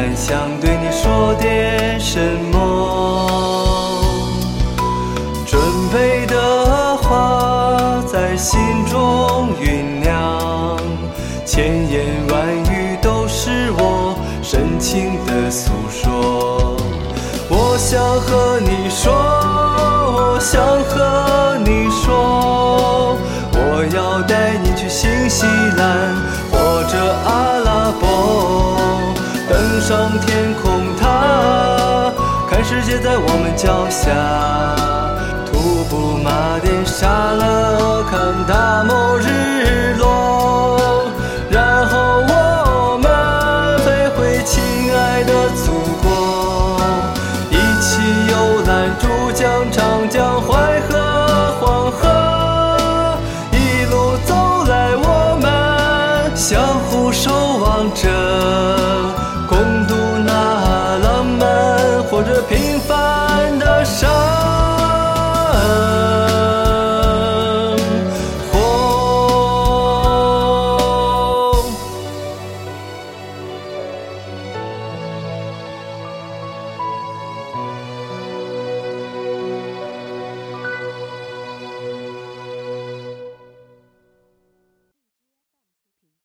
然想对你说点什么，准备的话在心中酝酿，千言万语都是我深情的诉说。我想和你说，我想和你说，我要带你去新西兰或者阿拉伯，上天空，它看世界，在我们脚下徒步。马顶沙乐看大漠日落，然后我们飞回亲爱的祖国，一起游览珠江、长江、淮河、黄河。一路走来，我们相互守望着。